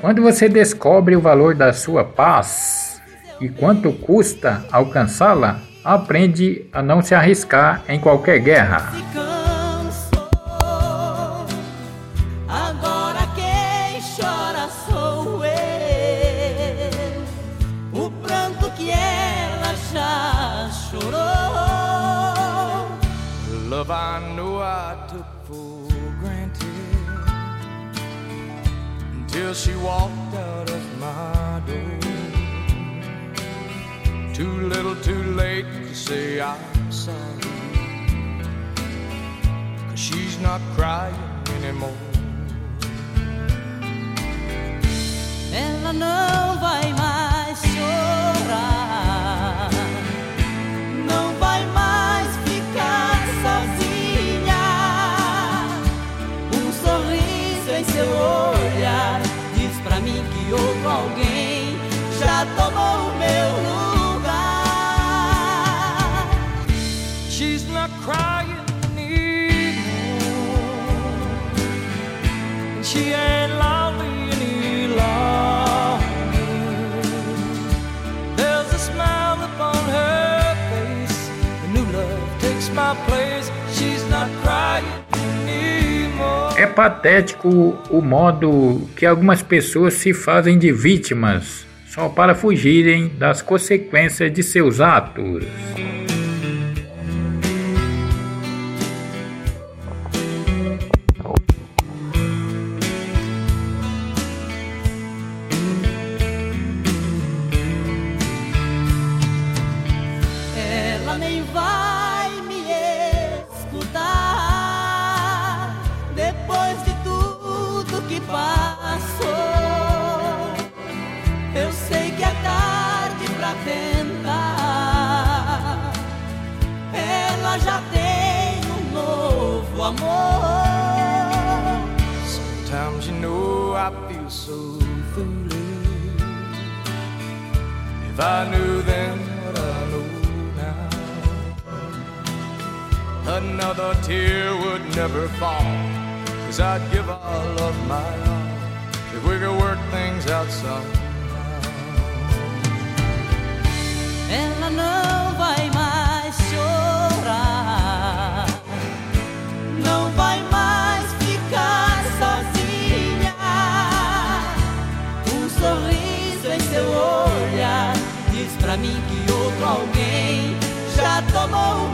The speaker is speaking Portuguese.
Quando você descobre o valor da sua paz e quanto custa alcançá-la, aprende a não se arriscar em qualquer guerra. Until she walked out of my door. Too little, too late to say I'm sorry. Cause she's not crying anymore. Ela É patético o modo que algumas pessoas se fazem de vítimas só para fugirem das consequências de seus atos. Vai me escutar depois de tudo que passou. Eu sei que é tarde pra tentar. Ela já tem um novo amor. Sometimes you know I feel so foolish. If I knew then another tear would never fall. Cause I'd give all of my all if we could work things out somehow. Ela não vai mais chorar, não vai mais ficar sozinha. Um sorriso em seu olhar diz pra mim que outro alguém já tomou